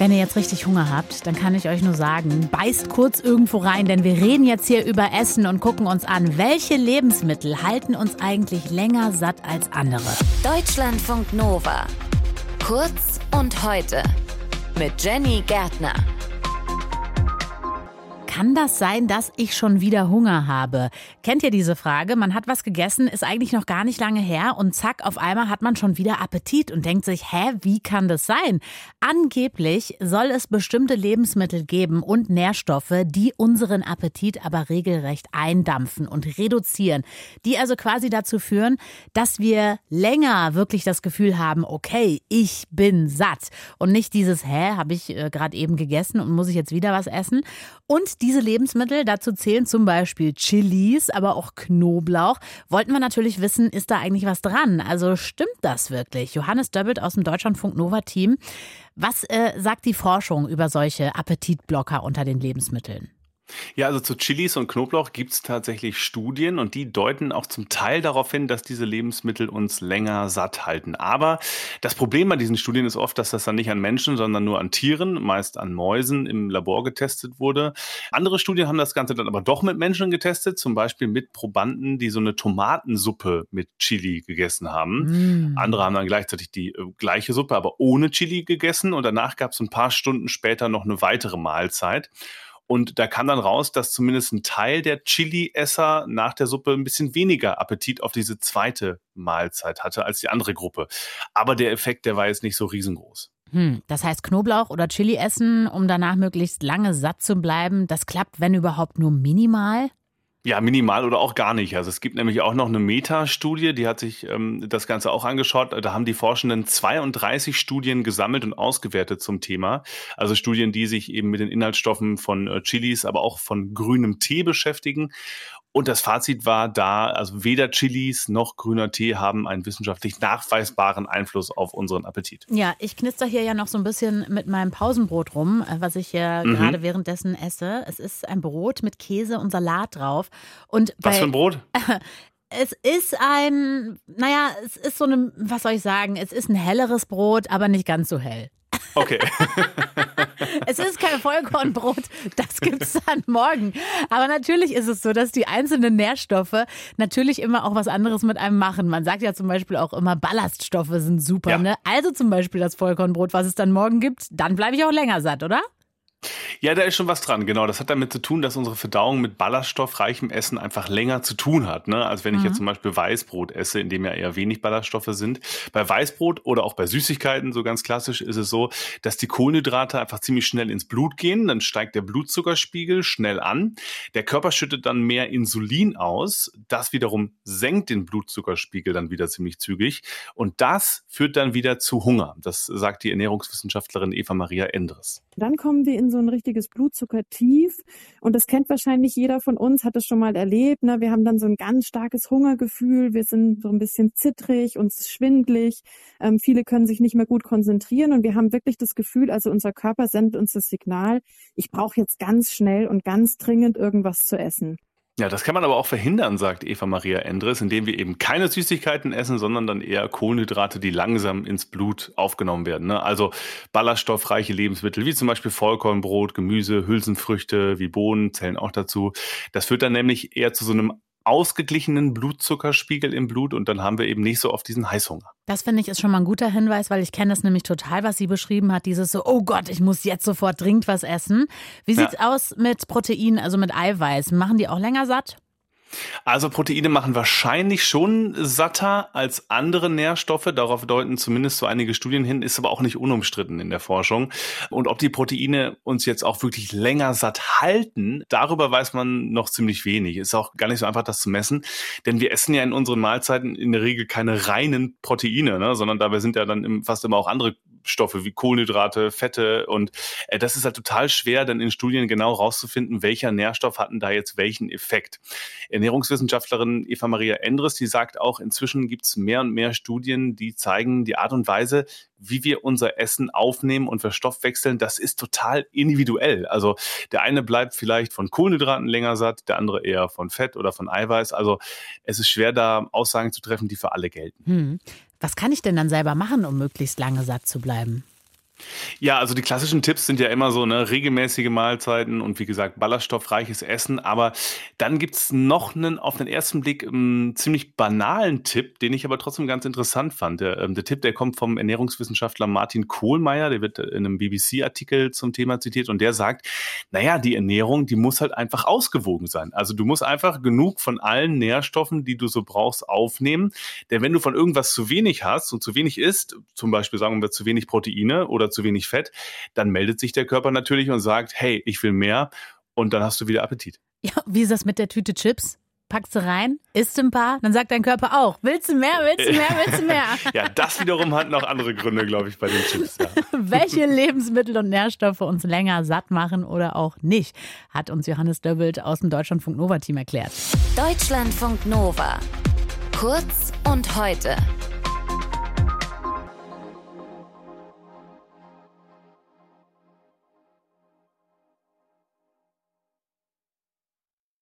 Wenn ihr jetzt richtig Hunger habt, dann kann ich euch nur sagen, beißt kurz irgendwo rein, denn wir reden jetzt hier über Essen und gucken uns an, welche Lebensmittel halten uns eigentlich länger satt als andere. Deutschlandfunk Nova. Kurz und heute mit Jenny Gärtner. Kann das sein, dass ich schon wieder Hunger habe? Kennt ihr diese Frage? Man hat was gegessen, ist eigentlich noch gar nicht lange her und zack, auf einmal hat man schon wieder Appetit und denkt sich, hä, wie kann das sein? Angeblich soll es bestimmte Lebensmittel geben und Nährstoffe, die unseren Appetit aber regelrecht eindampfen und reduzieren. Die also quasi dazu führen, dass wir länger wirklich das Gefühl haben, okay, ich bin satt. Und nicht dieses, hä, habe ich äh, gerade eben gegessen und muss ich jetzt wieder was essen? Und diese Lebensmittel, dazu zählen zum Beispiel Chilis, aber auch Knoblauch. Wollten wir natürlich wissen, ist da eigentlich was dran? Also stimmt das wirklich? Johannes Döbbelt aus dem Deutschlandfunk Nova Team. Was äh, sagt die Forschung über solche Appetitblocker unter den Lebensmitteln? Ja, also zu Chilis und Knoblauch gibt es tatsächlich Studien und die deuten auch zum Teil darauf hin, dass diese Lebensmittel uns länger satt halten. Aber das Problem bei diesen Studien ist oft, dass das dann nicht an Menschen, sondern nur an Tieren, meist an Mäusen im Labor getestet wurde. Andere Studien haben das Ganze dann aber doch mit Menschen getestet, zum Beispiel mit Probanden, die so eine Tomatensuppe mit Chili gegessen haben. Mm. Andere haben dann gleichzeitig die äh, gleiche Suppe, aber ohne Chili gegessen und danach gab es ein paar Stunden später noch eine weitere Mahlzeit. Und da kam dann raus, dass zumindest ein Teil der Chili-Esser nach der Suppe ein bisschen weniger Appetit auf diese zweite Mahlzeit hatte als die andere Gruppe. Aber der Effekt, der war jetzt nicht so riesengroß. Hm, das heißt Knoblauch oder Chili essen, um danach möglichst lange satt zu bleiben, das klappt, wenn überhaupt nur minimal? Ja, minimal oder auch gar nicht. Also es gibt nämlich auch noch eine Meta-Studie, die hat sich ähm, das Ganze auch angeschaut. Da haben die Forschenden 32 Studien gesammelt und ausgewertet zum Thema. Also Studien, die sich eben mit den Inhaltsstoffen von äh, Chilis, aber auch von grünem Tee beschäftigen. Und das Fazit war da, also weder Chilis noch grüner Tee haben einen wissenschaftlich nachweisbaren Einfluss auf unseren Appetit. Ja, ich knister hier ja noch so ein bisschen mit meinem Pausenbrot rum, äh, was ich ja mhm. gerade währenddessen esse. Es ist ein Brot mit Käse und Salat drauf. Und was für ein Brot? Es ist ein, naja, es ist so eine, was soll ich sagen, es ist ein helleres Brot, aber nicht ganz so hell. Okay. es ist kein Vollkornbrot, das gibt es dann morgen. Aber natürlich ist es so, dass die einzelnen Nährstoffe natürlich immer auch was anderes mit einem machen. Man sagt ja zum Beispiel auch immer, Ballaststoffe sind super. Ja. Ne? Also zum Beispiel das Vollkornbrot, was es dann morgen gibt, dann bleibe ich auch länger satt, oder? Ja, da ist schon was dran, genau. Das hat damit zu tun, dass unsere Verdauung mit ballaststoffreichem Essen einfach länger zu tun hat, ne? als wenn ich jetzt mhm. zum Beispiel Weißbrot esse, in dem ja eher wenig Ballaststoffe sind. Bei Weißbrot oder auch bei Süßigkeiten, so ganz klassisch, ist es so, dass die Kohlenhydrate einfach ziemlich schnell ins Blut gehen. Dann steigt der Blutzuckerspiegel schnell an. Der Körper schüttet dann mehr Insulin aus. Das wiederum senkt den Blutzuckerspiegel dann wieder ziemlich zügig. Und das führt dann wieder zu Hunger. Das sagt die Ernährungswissenschaftlerin Eva Maria Endres. Dann kommen wir in so ein richtiges Blutzuckertief. Und das kennt wahrscheinlich jeder von uns, hat es schon mal erlebt. Ne? Wir haben dann so ein ganz starkes Hungergefühl. Wir sind so ein bisschen zittrig, uns schwindlig. Ähm, viele können sich nicht mehr gut konzentrieren. Und wir haben wirklich das Gefühl, also unser Körper sendet uns das Signal, ich brauche jetzt ganz schnell und ganz dringend irgendwas zu essen. Ja, das kann man aber auch verhindern, sagt Eva Maria Endres, indem wir eben keine Süßigkeiten essen, sondern dann eher Kohlenhydrate, die langsam ins Blut aufgenommen werden. Ne? Also ballaststoffreiche Lebensmittel, wie zum Beispiel Vollkornbrot, Gemüse, Hülsenfrüchte, wie Bohnen zählen auch dazu. Das führt dann nämlich eher zu so einem ausgeglichenen Blutzuckerspiegel im Blut und dann haben wir eben nicht so oft diesen Heißhunger. Das finde ich ist schon mal ein guter Hinweis, weil ich kenne das nämlich total, was sie beschrieben hat, dieses so, oh Gott, ich muss jetzt sofort dringend was essen. Wie sieht's ja. aus mit Protein, also mit Eiweiß? Machen die auch länger satt? Also Proteine machen wahrscheinlich schon satter als andere Nährstoffe. Darauf deuten zumindest so einige Studien hin, ist aber auch nicht unumstritten in der Forschung. Und ob die Proteine uns jetzt auch wirklich länger satt halten, darüber weiß man noch ziemlich wenig. Ist auch gar nicht so einfach, das zu messen. Denn wir essen ja in unseren Mahlzeiten in der Regel keine reinen Proteine, ne? sondern dabei sind ja dann fast immer auch andere Stoffe wie Kohlenhydrate, Fette und äh, das ist halt total schwer, dann in Studien genau rauszufinden, welcher Nährstoff hatten da jetzt welchen Effekt. Ernährungswissenschaftlerin Eva Maria Endres, die sagt auch, inzwischen gibt es mehr und mehr Studien, die zeigen die Art und Weise, wie wir unser Essen aufnehmen und verstoffwechseln, das ist total individuell. Also der eine bleibt vielleicht von Kohlenhydraten länger satt, der andere eher von Fett oder von Eiweiß. Also es ist schwer, da Aussagen zu treffen, die für alle gelten. Hm. Was kann ich denn dann selber machen, um möglichst lange satt zu bleiben? Ja, also die klassischen Tipps sind ja immer so, ne, regelmäßige Mahlzeiten und wie gesagt, ballaststoffreiches Essen. Aber dann gibt's noch einen auf den ersten Blick ähm, ziemlich banalen Tipp, den ich aber trotzdem ganz interessant fand. Der, ähm, der Tipp, der kommt vom Ernährungswissenschaftler Martin Kohlmeier, der wird in einem BBC-Artikel zum Thema zitiert und der sagt, naja, die Ernährung, die muss halt einfach ausgewogen sein. Also du musst einfach genug von allen Nährstoffen, die du so brauchst, aufnehmen. Denn wenn du von irgendwas zu wenig hast und zu wenig isst, zum Beispiel sagen wir zu wenig Proteine oder zu wenig Fett, dann meldet sich der Körper natürlich und sagt, hey, ich will mehr und dann hast du wieder Appetit. Ja, wie ist das mit der Tüte Chips? Packst du rein, isst ein paar, dann sagt dein Körper auch, willst du mehr, willst du mehr, willst du mehr? ja, das wiederum hat noch andere Gründe, glaube ich, bei den Chips. Ja. Welche Lebensmittel und Nährstoffe uns länger satt machen oder auch nicht, hat uns Johannes Döbbelt aus dem Deutschlandfunk Nova Team erklärt. Deutschlandfunk Nova. Kurz und heute.